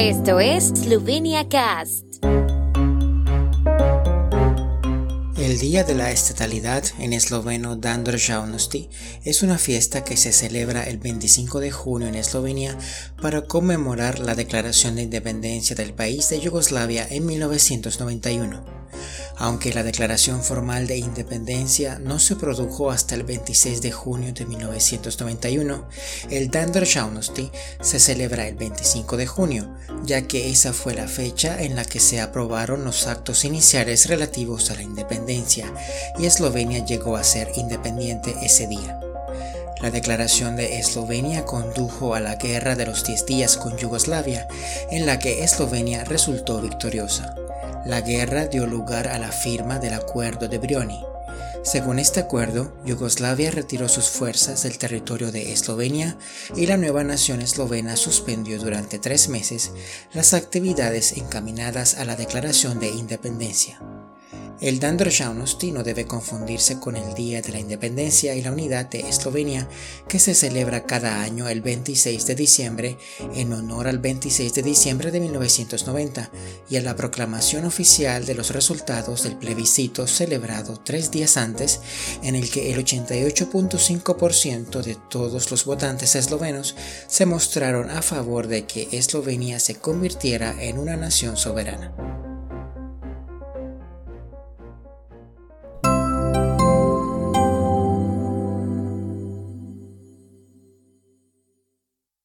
Esto es Slovenia Cast. El Día de la Estatalidad en esloveno Dan Državnosti es una fiesta que se celebra el 25 de junio en Eslovenia para conmemorar la declaración de independencia del país de Yugoslavia en 1991. Aunque la declaración formal de independencia no se produjo hasta el 26 de junio de 1991, el Dan Državnosti se celebra el 25 de junio, ya que esa fue la fecha en la que se aprobaron los actos iniciales relativos a la independencia y Eslovenia llegó a ser independiente ese día. La declaración de Eslovenia condujo a la Guerra de los Diez Días con Yugoslavia, en la que Eslovenia resultó victoriosa. La guerra dio lugar a la firma del Acuerdo de Brioni. Según este acuerdo, Yugoslavia retiró sus fuerzas del territorio de Eslovenia y la nueva nación eslovena suspendió durante tres meses las actividades encaminadas a la declaración de independencia. El Dan no debe confundirse con el Día de la Independencia y la Unidad de Eslovenia, que se celebra cada año el 26 de diciembre en honor al 26 de diciembre de 1990 y a la proclamación oficial de los resultados del plebiscito celebrado tres días antes, en el que el 88.5% de todos los votantes eslovenos se mostraron a favor de que Eslovenia se convirtiera en una nación soberana.